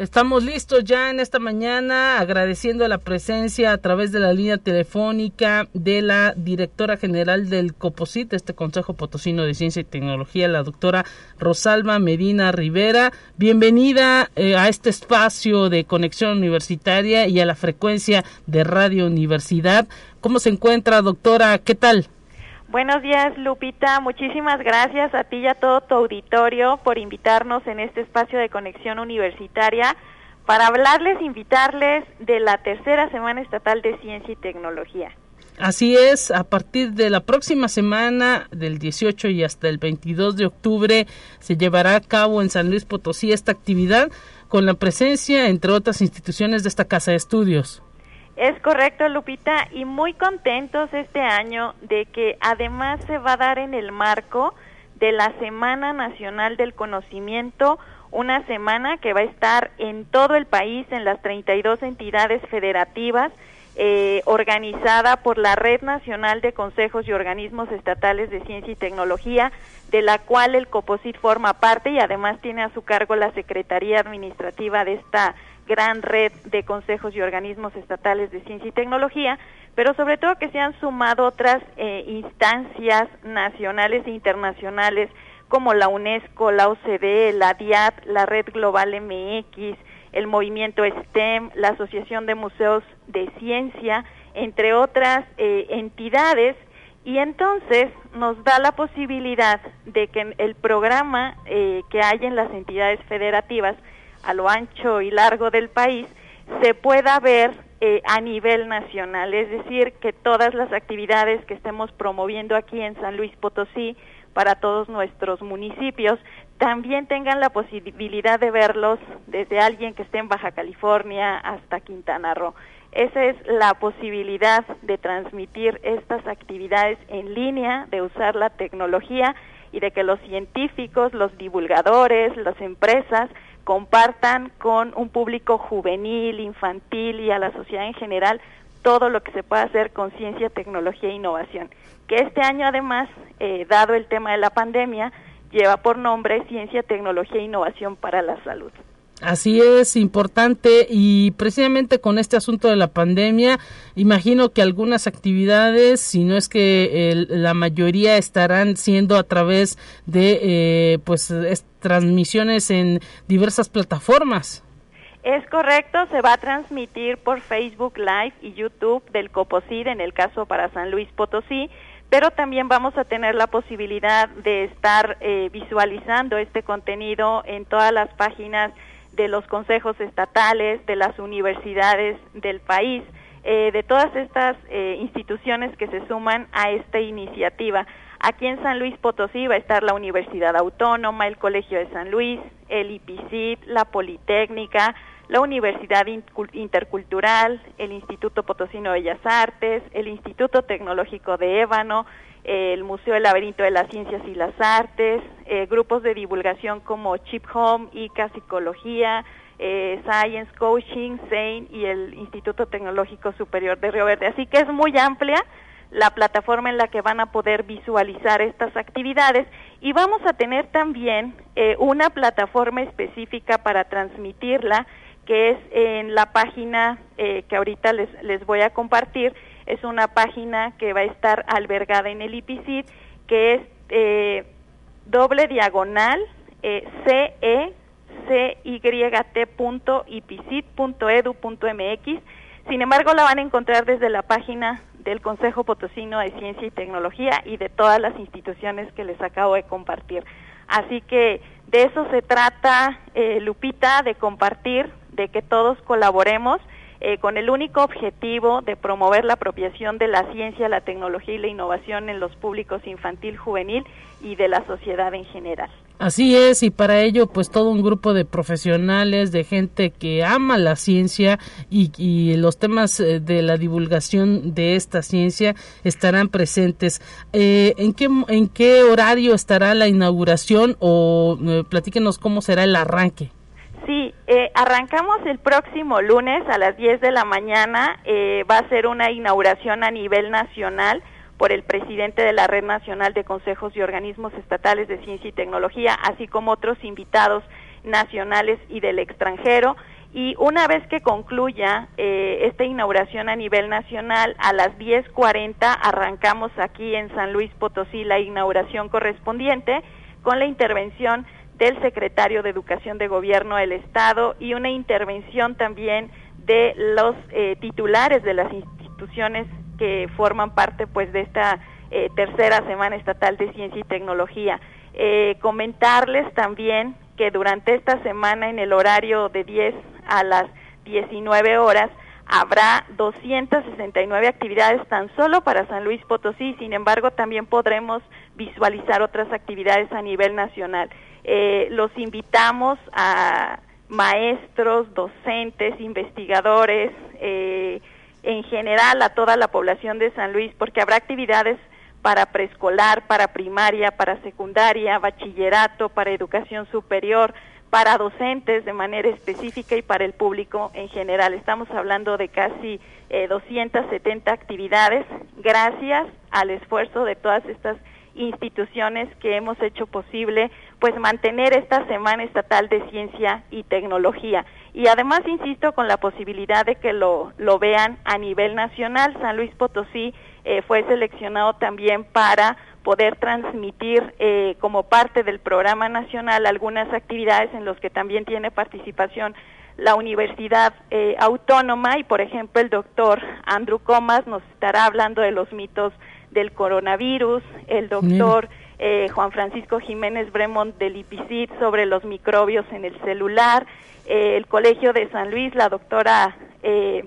Estamos listos ya en esta mañana agradeciendo la presencia a través de la línea telefónica de la directora general del COPOSIT, este Consejo Potosino de Ciencia y Tecnología, la doctora Rosalba Medina Rivera. Bienvenida eh, a este espacio de conexión universitaria y a la frecuencia de Radio Universidad. ¿Cómo se encuentra, doctora? ¿Qué tal? Buenos días, Lupita. Muchísimas gracias a ti y a todo tu auditorio por invitarnos en este espacio de conexión universitaria para hablarles, invitarles de la tercera Semana Estatal de Ciencia y Tecnología. Así es, a partir de la próxima semana, del 18 y hasta el 22 de octubre, se llevará a cabo en San Luis Potosí esta actividad con la presencia, entre otras instituciones, de esta casa de estudios. Es correcto, Lupita, y muy contentos este año de que además se va a dar en el marco de la Semana Nacional del Conocimiento, una semana que va a estar en todo el país, en las 32 entidades federativas, eh, organizada por la Red Nacional de Consejos y Organismos Estatales de Ciencia y Tecnología, de la cual el COPOSIT forma parte y además tiene a su cargo la Secretaría Administrativa de esta gran red de consejos y organismos estatales de ciencia y tecnología, pero sobre todo que se han sumado otras eh, instancias nacionales e internacionales como la UNESCO, la OCDE, la DIAP, la Red Global MX, el movimiento STEM, la Asociación de Museos de Ciencia, entre otras eh, entidades, y entonces nos da la posibilidad de que el programa eh, que hay en las entidades federativas a lo ancho y largo del país se pueda ver eh, a nivel nacional, es decir, que todas las actividades que estemos promoviendo aquí en San Luis Potosí para todos nuestros municipios también tengan la posibilidad de verlos desde alguien que esté en Baja California hasta Quintana Roo. Esa es la posibilidad de transmitir estas actividades en línea, de usar la tecnología y de que los científicos, los divulgadores, las empresas compartan con un público juvenil, infantil y a la sociedad en general todo lo que se puede hacer con ciencia, tecnología e innovación. Que este año además, eh, dado el tema de la pandemia, lleva por nombre Ciencia, Tecnología e Innovación para la Salud. Así es, importante y precisamente con este asunto de la pandemia, imagino que algunas actividades, si no es que la mayoría estarán siendo a través de eh, pues transmisiones en diversas plataformas. Es correcto, se va a transmitir por Facebook Live y YouTube del COPOSID en el caso para San Luis Potosí, pero también vamos a tener la posibilidad de estar eh, visualizando este contenido en todas las páginas de los consejos estatales, de las universidades del país, eh, de todas estas eh, instituciones que se suman a esta iniciativa. Aquí en San Luis Potosí va a estar la Universidad Autónoma, el Colegio de San Luis, el IPICIT, la Politécnica, la Universidad Intercultural, el Instituto Potosino de Bellas Artes, el Instituto Tecnológico de Ébano, el Museo del Laberinto de las Ciencias y las Artes, eh, grupos de divulgación como Chip Home, ICA Psicología, eh, Science Coaching, SAIN y el Instituto Tecnológico Superior de Río Verde. Así que es muy amplia la plataforma en la que van a poder visualizar estas actividades y vamos a tener también eh, una plataforma específica para transmitirla que es en la página que ahorita les, les voy a compartir es una página que va a estar albergada en el IPCID que es eh, doble diagonal eh, CE cyt.ipcit.edu.mx. Sin embargo, la van a encontrar desde la página del Consejo Potosino de Ciencia y Tecnología y de todas las instituciones que les acabo de compartir. Así que de eso se trata, eh, Lupita, de compartir, de que todos colaboremos eh, con el único objetivo de promover la apropiación de la ciencia, la tecnología y la innovación en los públicos infantil, juvenil y de la sociedad en general. Así es, y para ello, pues todo un grupo de profesionales, de gente que ama la ciencia y, los temas eh, de la divulgación de esta ciencia estarán presentes. Eh, ¿en, qué, ¿En qué horario estará la inauguración o platíquenos cómo será el arranque? Sí, eh, arrancamos el próximo lunes a las 10 de la mañana. Eh, va a ser una inauguración a nivel nacional por el presidente de la Red Nacional de Consejos y Organismos Estatales de Ciencia y Tecnología, así como otros invitados nacionales y del extranjero. Y una vez que concluya eh, esta inauguración a nivel nacional, a las 10.40 arrancamos aquí en San Luis Potosí la inauguración correspondiente con la intervención del secretario de Educación de Gobierno del Estado y una intervención también de los eh, titulares de las instituciones que forman parte pues de esta eh, tercera semana estatal de ciencia y tecnología. Eh, comentarles también que durante esta semana en el horario de 10 a las 19 horas habrá 269 actividades tan solo para San Luis Potosí, sin embargo también podremos visualizar otras actividades a nivel nacional. Eh, los invitamos a maestros, docentes, investigadores, eh, en general a toda la población de San Luis, porque habrá actividades para preescolar, para primaria, para secundaria, bachillerato, para educación superior, para docentes de manera específica y para el público en general. Estamos hablando de casi eh, 270 actividades gracias al esfuerzo de todas estas instituciones que hemos hecho posible pues mantener esta Semana Estatal de Ciencia y Tecnología. Y además, insisto, con la posibilidad de que lo, lo vean a nivel nacional. San Luis Potosí eh, fue seleccionado también para poder transmitir eh, como parte del programa nacional algunas actividades en los que también tiene participación la Universidad eh, Autónoma y, por ejemplo, el doctor Andrew Comas nos estará hablando de los mitos del coronavirus, el doctor eh, Juan Francisco Jiménez Bremont del IPICID sobre los microbios en el celular, eh, el Colegio de San Luis, la doctora eh,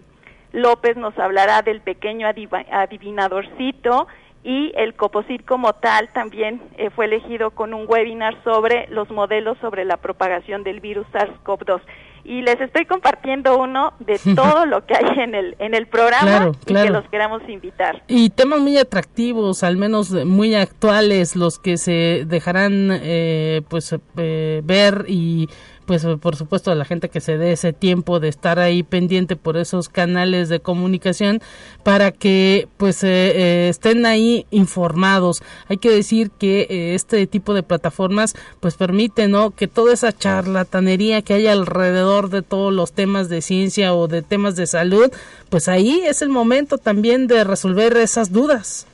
López nos hablará del pequeño adivinadorcito y el COPOSIT como tal también fue elegido con un webinar sobre los modelos sobre la propagación del virus SARS-CoV-2 y les estoy compartiendo uno de (laughs) todo lo que hay en el en el programa y que los queramos invitar. Y temas muy atractivos, al menos muy actuales, los que se dejarán eh, pues eh, ver y pues por supuesto a la gente que se dé ese tiempo de estar ahí pendiente por esos canales de comunicación para que pues eh, eh, estén ahí informados. Hay que decir que eh, este tipo de plataformas pues permite no que toda esa charlatanería que hay alrededor de todos los temas de ciencia o de temas de salud pues ahí es el momento también de resolver esas dudas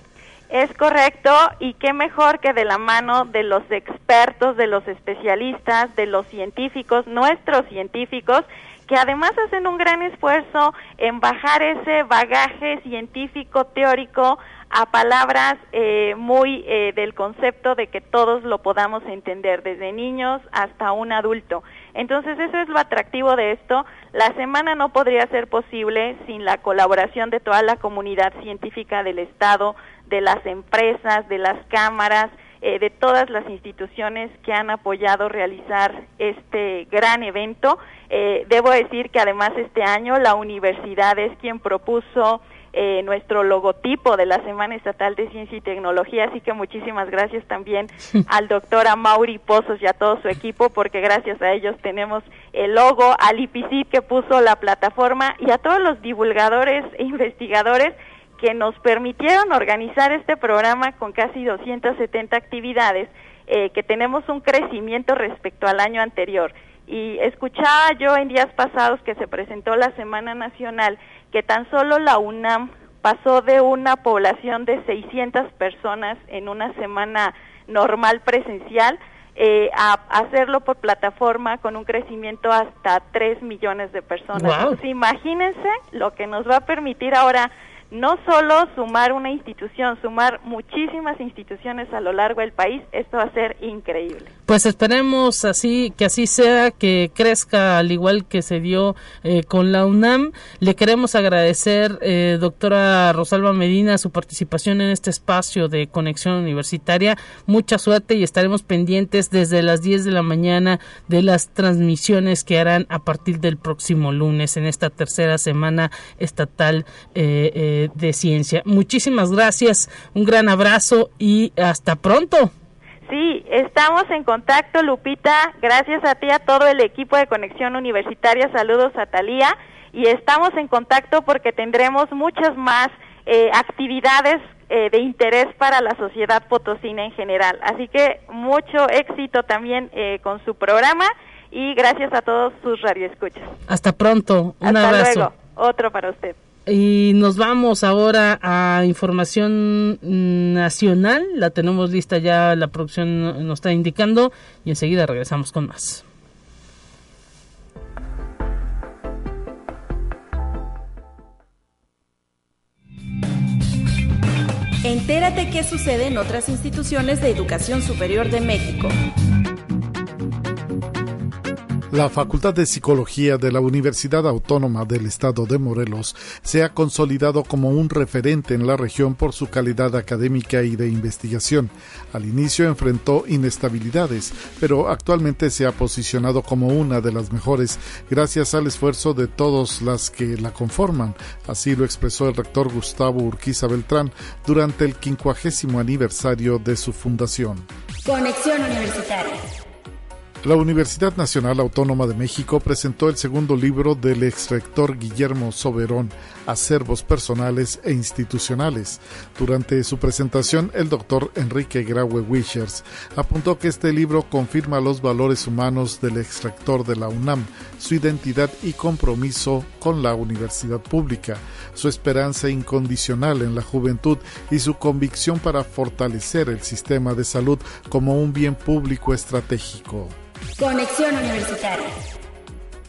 es correcto y qué mejor que de la mano de los expertos, de los especialistas, de los científicos, nuestros científicos, que además hacen un gran esfuerzo en bajar ese bagaje científico teórico a palabras eh, muy eh, del concepto de que todos lo podamos entender, desde niños hasta un adulto. Entonces, eso es lo atractivo de esto. La semana no podría ser posible sin la colaboración de toda la comunidad científica del Estado, de las empresas, de las cámaras, eh, de todas las instituciones que han apoyado realizar este gran evento. Eh, debo decir que además este año la universidad es quien propuso eh, nuestro logotipo de la Semana Estatal de Ciencia y Tecnología, así que muchísimas gracias también al doctor Amaury Pozos y a todo su equipo, porque gracias a ellos tenemos el logo, al IPC que puso la plataforma y a todos los divulgadores e investigadores que nos permitieron organizar este programa con casi 270 actividades, eh, que tenemos un crecimiento respecto al año anterior. Y escuchaba yo en días pasados que se presentó la Semana Nacional que tan solo la UNAM pasó de una población de 600 personas en una semana normal presencial eh, a hacerlo por plataforma con un crecimiento hasta 3 millones de personas. imagínense lo que nos va a permitir ahora no solo sumar una institución, sumar muchísimas instituciones a lo largo del país, esto va a ser increíble. Pues esperemos así que así sea, que crezca al igual que se dio eh, con la UNAM. Le queremos agradecer, eh, doctora Rosalba Medina, su participación en este espacio de conexión universitaria. Mucha suerte y estaremos pendientes desde las 10 de la mañana de las transmisiones que harán a partir del próximo lunes en esta tercera semana estatal. Eh, de, ciencia. Muchísimas gracias, un gran abrazo y hasta pronto. Sí, estamos en contacto, Lupita. Gracias a ti, a todo el equipo de Conexión Universitaria. Saludos a Talía. Y estamos en contacto porque tendremos muchas más eh, actividades eh, de interés para la sociedad potosina en general. Así que mucho éxito también eh, con su programa y gracias a todos sus radioescuchas. Hasta pronto. Un Hasta luego. Otro para usted. Y nos vamos ahora a información nacional. La tenemos lista ya, la producción nos está indicando. Y enseguida regresamos con más. Entérate qué sucede en otras instituciones de educación superior de México. La Facultad de Psicología de la Universidad Autónoma del Estado de Morelos se ha consolidado como un referente en la región por su calidad académica y de investigación. Al inicio enfrentó inestabilidades, pero actualmente se ha posicionado como una de las mejores gracias al esfuerzo de todas las que la conforman. Así lo expresó el rector Gustavo Urquiza Beltrán durante el quincuagésimo aniversario de su fundación. Conexión Universitaria. La Universidad Nacional Autónoma de México presentó el segundo libro del ex rector Guillermo Soberón, Acervos Personales e Institucionales. Durante su presentación, el doctor Enrique Graue Wishers apuntó que este libro confirma los valores humanos del ex rector de la UNAM, su identidad y compromiso con la universidad pública, su esperanza incondicional en la juventud y su convicción para fortalecer el sistema de salud como un bien público estratégico. Conexión Universitaria.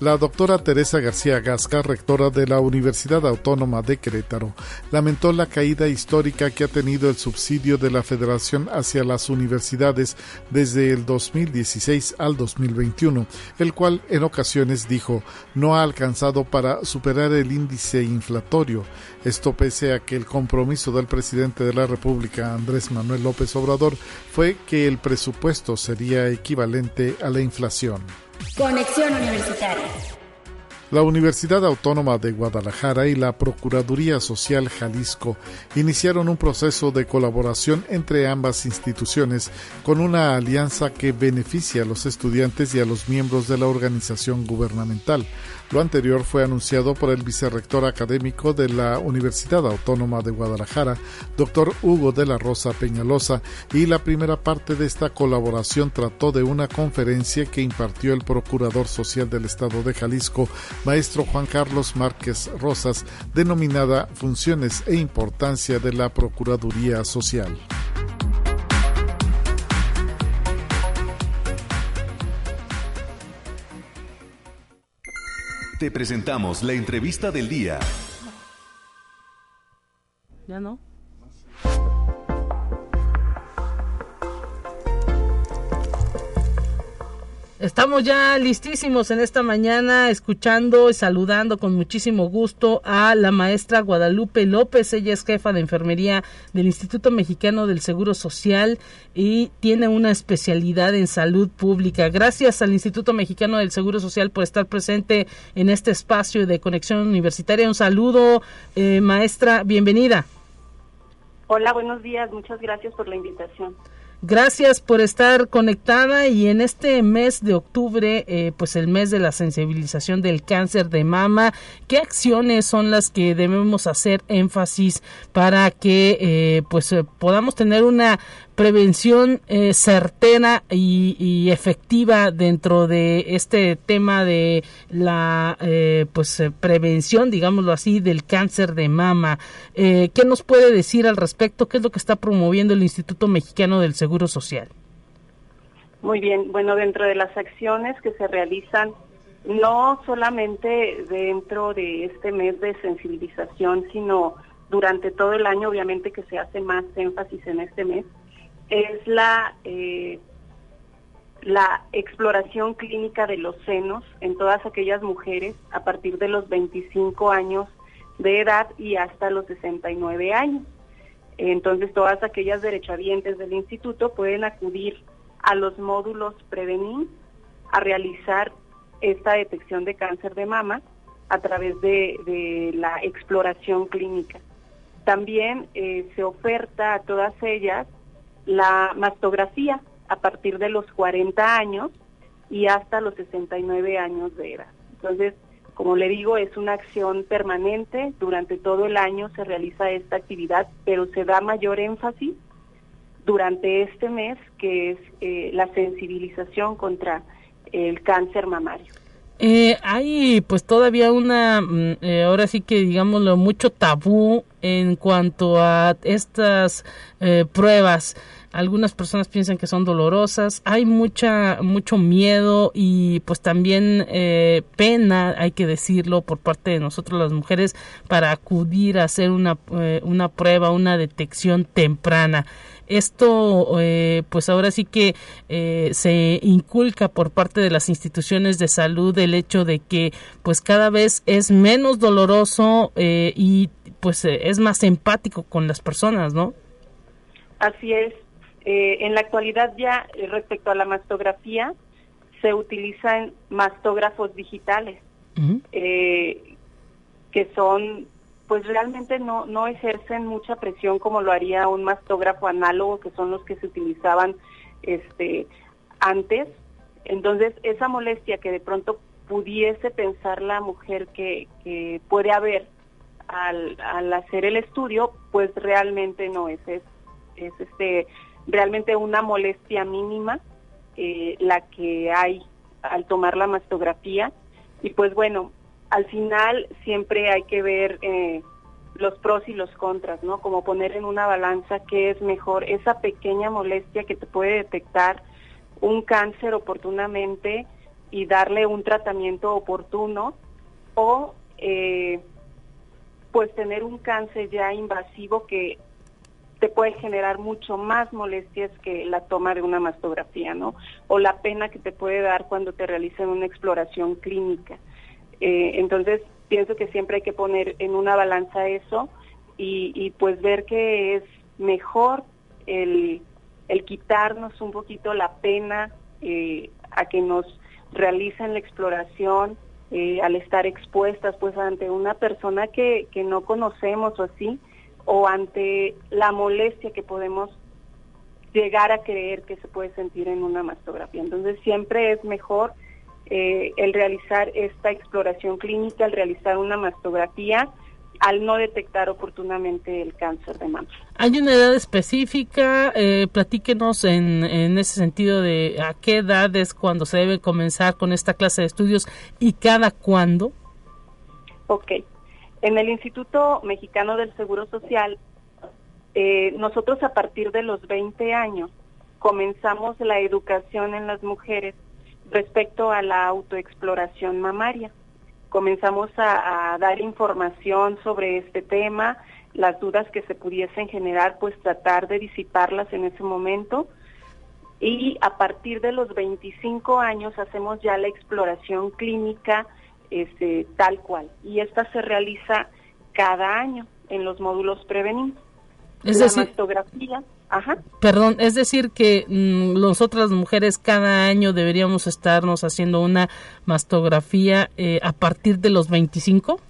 La doctora Teresa García Gasca, rectora de la Universidad Autónoma de Querétaro, lamentó la caída histórica que ha tenido el subsidio de la Federación hacia las universidades desde el 2016 al 2021, el cual en ocasiones dijo no ha alcanzado para superar el índice inflatorio. Esto pese a que el compromiso del presidente de la República, Andrés Manuel López Obrador, fue que el presupuesto sería equivalente a la inflación. Conexión Universitaria. La Universidad Autónoma de Guadalajara y la Procuraduría Social Jalisco iniciaron un proceso de colaboración entre ambas instituciones con una alianza que beneficia a los estudiantes y a los miembros de la organización gubernamental. Lo anterior fue anunciado por el vicerrector académico de la Universidad Autónoma de Guadalajara, doctor Hugo de la Rosa Peñalosa, y la primera parte de esta colaboración trató de una conferencia que impartió el Procurador Social del Estado de Jalisco, maestro Juan Carlos Márquez Rosas, denominada Funciones e Importancia de la Procuraduría Social. Te presentamos la entrevista del día. ¿Ya no? Estamos ya listísimos en esta mañana escuchando y saludando con muchísimo gusto a la maestra Guadalupe López. Ella es jefa de enfermería del Instituto Mexicano del Seguro Social y tiene una especialidad en salud pública. Gracias al Instituto Mexicano del Seguro Social por estar presente en este espacio de conexión universitaria. Un saludo, eh, maestra, bienvenida. Hola, buenos días. Muchas gracias por la invitación. Gracias por estar conectada y en este mes de octubre, eh, pues el mes de la sensibilización del cáncer de mama, ¿qué acciones son las que debemos hacer énfasis para que eh, pues eh, podamos tener una prevención eh, certera y, efectiva dentro de este tema de la eh, pues eh, prevención digámoslo así del cáncer de mama. Qué nos puede decir al respecto qué es lo que está promoviendo el Instituto Mexicano del Seguro Social muy bien bueno dentro de las acciones que se realizan no solamente dentro de este mes de sensibilización sino durante todo el año obviamente que se hace más énfasis en este mes es la, eh, la exploración clínica de los senos en todas aquellas mujeres a partir de los 25 años de edad y hasta los 69 años. Entonces, todas aquellas derechohabientes del instituto pueden acudir a los módulos Prevenir a realizar esta detección de cáncer de mama a través de, la exploración clínica. También eh, se oferta a todas ellas la mastografía a partir de los 40 años y hasta los 69 años de edad. Entonces, como le digo, es una acción permanente, durante todo el año se realiza esta actividad, pero se da mayor énfasis durante este mes, que es eh, la sensibilización contra el cáncer mamario. Eh, hay pues todavía una, mm, eh, ahora sí que digámoslo, mucho tabú en cuanto a estas eh, pruebas. Algunas personas piensan que son dolorosas, hay mucha, mucho miedo y pues también eh, pena, hay que decirlo, por parte de nosotros las mujeres para acudir a hacer una, eh, una prueba, una detección temprana esto eh, pues ahora sí que eh, se inculca por parte de las instituciones de salud el hecho de que pues cada vez es menos doloroso eh, y pues es más empático con las personas, ¿no? Así es. en la actualidad ya respecto a la mastografía se utilizan mastógrafos digitales que son pues realmente no, no ejercen mucha presión como lo haría un mastógrafo análogo, que son los que se utilizaban este, antes. Entonces, esa molestia que de pronto pudiese pensar la mujer que, que puede haber al, al, hacer el estudio, pues realmente no es, es, es este, realmente una molestia mínima eh, la que hay al tomar la mastografía. Y pues bueno, al final siempre hay que ver eh, los pros y los contras, ¿no? Como poner en una balanza qué es mejor, esa pequeña molestia que te puede detectar un cáncer oportunamente y darle un tratamiento oportuno o eh, pues tener un cáncer ya invasivo que te puede generar mucho más molestias que la toma de una mastografía, ¿no? O la pena que te puede dar cuando te realicen una exploración clínica. Eh, entonces, pienso que siempre hay que poner en una balanza eso y, pues ver que es mejor el, quitarnos un poquito la pena eh, a que nos realicen la exploración, eh, al estar expuestas pues ante una persona que no conocemos o así, o ante la molestia que podemos llegar a creer que se puede sentir en una mastografía. Entonces siempre es mejor eh, el realizar esta exploración clínica, el realizar una mastografía, al no detectar oportunamente el cáncer de mama. ¿Hay una edad específica? Eh, platíquenos en, en ese sentido de a qué edad es cuando se debe comenzar con esta clase de estudios y cada cuándo. Ok. En el Instituto Mexicano del Seguro Social, eh, nosotros a partir de los 20 años comenzamos la educación en las mujeres respecto a la autoexploración mamaria. Comenzamos a, dar información sobre este tema, las dudas que se pudiesen generar, pues tratar de disiparlas en ese momento. Y a partir de los 25 años hacemos ya la exploración clínica este, tal cual. Y esta se realiza cada año en los módulos prevenidos. Es la mastografía Perdón, es decir que mm, nosotras mujeres cada año deberíamos estarnos haciendo una mastografía eh, a partir de los 25?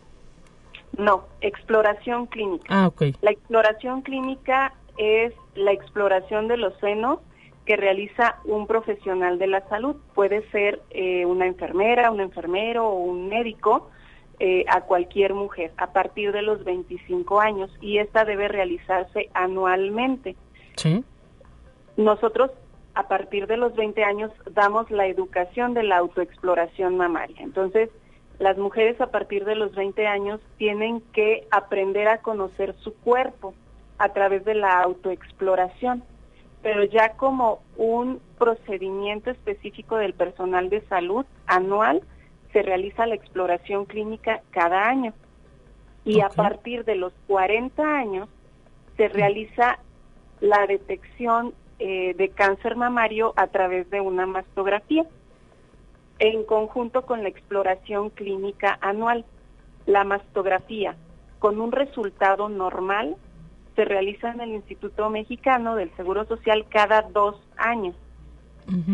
No, exploración clínica. Ah, ok. La exploración clínica es la exploración de los senos que realiza un profesional de la salud. Puede ser eh, una enfermera, un enfermero o un médico eh, a cualquier mujer a partir de los 25 años y esta debe realizarse anualmente. Sí. Nosotros a partir de los 20 años damos la educación de la autoexploración mamaria. Entonces, las mujeres a partir de los 20 años tienen que aprender a conocer su cuerpo a través de la autoexploración, pero ya como un procedimiento específico del personal de salud anual se realiza la exploración clínica cada año. Y a partir de los 40 años se realiza la detección eh, de cáncer mamario a través de una mastografía, en conjunto con la exploración clínica anual. La mastografía, con un resultado normal, se realiza en el Instituto Mexicano del Seguro Social cada dos años.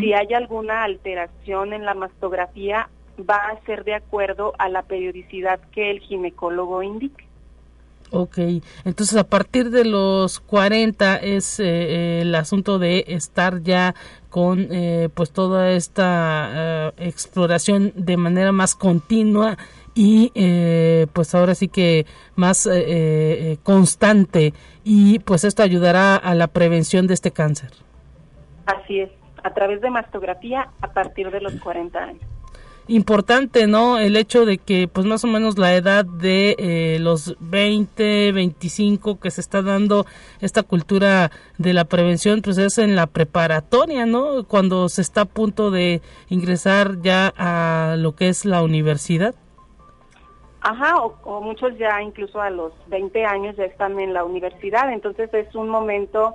Si hay alguna alteración en la mastografía, va a ser de acuerdo a la periodicidad que el ginecólogo indique. Ok, entonces a partir de los 40 es eh, el asunto de estar ya con eh, pues toda esta eh, exploración de manera más continua y pues ahora sí que más constante y pues esto ayudará a la prevención de este cáncer. Así es, a través de mastografía a partir de los 40 años importante, ¿no? El hecho de que, pues más o menos la edad de eh, los 20, 25 que se está dando esta cultura de la prevención, pues es en la preparatoria, ¿no? Cuando se está a punto de ingresar ya a lo que es la universidad. Ajá, o, muchos ya incluso a los 20 años ya están en la universidad, entonces es un momento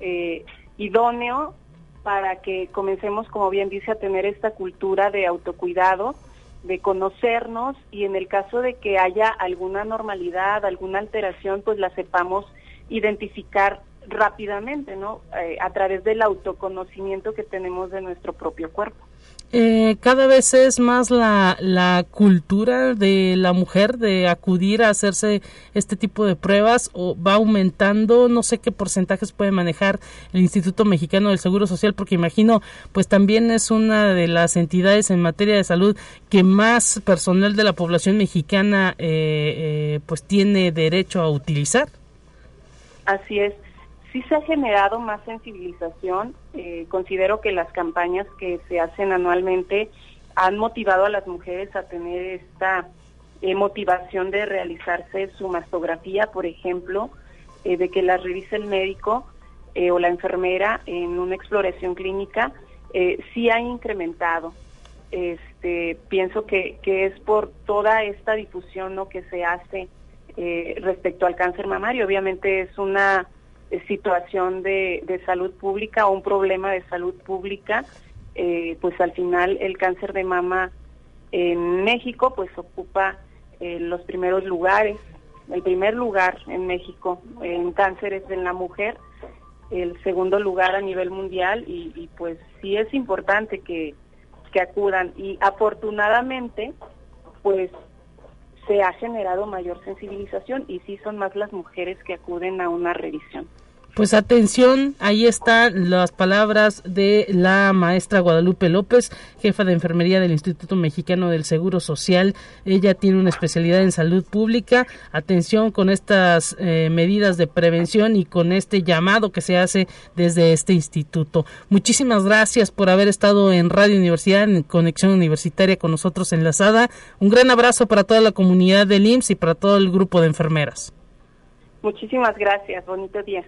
eh, idóneo para que comencemos, como bien dice, a tener esta cultura de autocuidado, de conocernos y en el caso de que haya alguna normalidad, alguna alteración, pues la sepamos identificar rápidamente, ¿no? Eh, a través del autoconocimiento que tenemos de nuestro propio cuerpo. Eh, cada vez es más la, la cultura de la mujer de acudir a hacerse este tipo de pruebas o va aumentando, no sé qué porcentajes puede manejar el Instituto Mexicano del Seguro Social, porque imagino, pues también es una de las entidades en materia de salud que más personal de la población mexicana eh, eh, pues tiene derecho a utilizar. Así es sí se ha generado más sensibilización. Eh, considero que las campañas que se hacen anualmente han motivado a las mujeres a tener esta eh, motivación de realizarse su mastografía, por ejemplo, eh, de que las revise el médico o la enfermera en una exploración clínica, sí ha incrementado. Este, pienso que, que es por toda esta difusión ¿no? que se hace respecto al cáncer mamario. Obviamente es una situación de, salud pública o un problema de salud pública, eh, pues al final el cáncer de mama en México pues ocupa eh, los primeros lugares, el primer lugar en México en cánceres en la mujer, el segundo lugar a nivel mundial y, pues sí es importante que acudan y afortunadamente pues se ha generado mayor sensibilización y sí son más las mujeres que acuden a una revisión. Pues atención, ahí están las palabras de la maestra Guadalupe López, jefa de enfermería del Instituto Mexicano del Seguro Social. Ella tiene una especialidad en salud pública. Atención con estas eh, medidas de prevención y con este llamado que se hace desde este instituto. Muchísimas gracias por haber estado en Radio Universidad, en Conexión Universitaria con nosotros enlazada. Un gran abrazo para toda la comunidad del IMSS y para todo el grupo de enfermeras. Muchísimas gracias. Bonito día.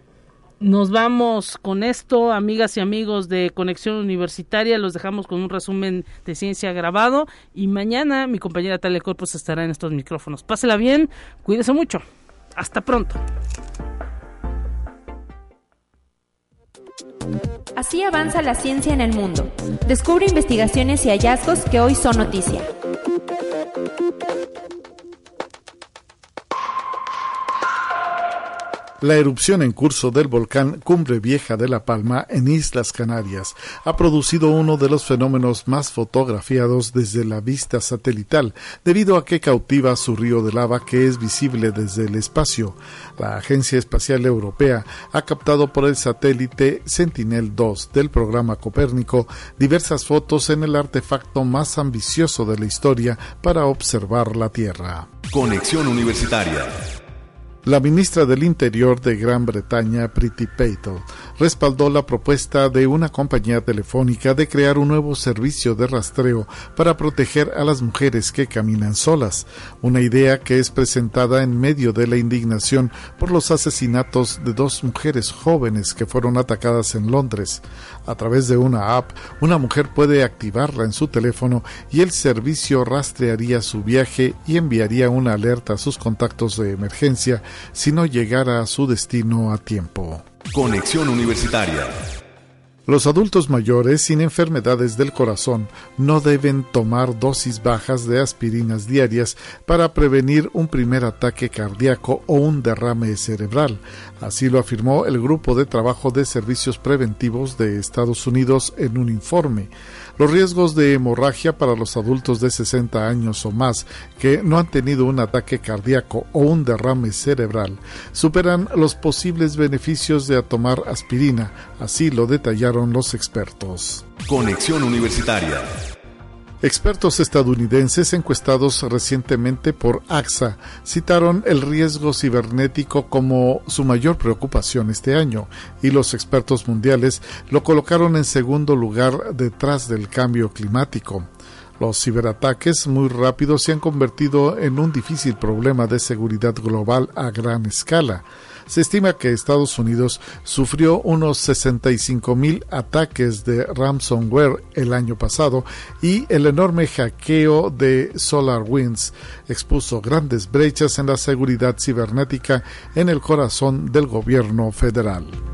Nos vamos con esto, amigas y amigos de Conexión Universitaria. Los dejamos con un resumen de ciencia grabado. Y mañana mi compañera Talia Corpus estará en estos micrófonos. Pásela bien, cuídese mucho. Hasta pronto. Así avanza la ciencia en el mundo. Descubre investigaciones y hallazgos que hoy son noticia. La erupción en curso del volcán Cumbre Vieja de La Palma en Islas Canarias ha producido uno de los fenómenos más fotografiados desde la vista satelital, debido a que cautiva su río de lava que es visible desde el espacio. La Agencia Espacial Europea ha captado por el satélite Sentinel-2 del programa Copérnico diversas fotos en el artefacto más ambicioso de la historia para observar la Tierra. Conexión Universitaria. La ministra del Interior de Gran Bretaña, Priti Patel, respaldó la propuesta de una compañía telefónica de crear un nuevo servicio de rastreo para proteger a las mujeres que caminan solas, una idea que es presentada en medio de la indignación por los asesinatos de dos mujeres jóvenes que fueron atacadas en Londres. A través de una app, una mujer puede activarla en su teléfono y el servicio rastrearía su viaje y enviaría una alerta a sus contactos de emergencia si no llegara a su destino a tiempo. Conexión Universitaria. Los adultos mayores sin enfermedades del corazón no deben tomar dosis bajas de aspirinas diarias para prevenir un primer ataque cardíaco o un derrame cerebral. Así lo afirmó el Grupo de Trabajo de Servicios Preventivos de Estados Unidos en un informe. Los riesgos de hemorragia para los adultos de 60 años o más que no han tenido un ataque cardíaco o un derrame cerebral superan los posibles beneficios de tomar aspirina, así lo detallaron los expertos. Conexión Universitaria. Expertos estadounidenses encuestados recientemente por AXA citaron el riesgo cibernético como su mayor preocupación este año y los expertos mundiales lo colocaron en segundo lugar detrás del cambio climático. Los ciberataques muy rápidos se han convertido en un difícil problema de seguridad global a gran escala. Se estima que Estados Unidos sufrió unos 65 mil ataques de ransomware el año pasado y el enorme hackeo de SolarWinds expuso grandes brechas en la seguridad cibernética en el corazón del gobierno federal.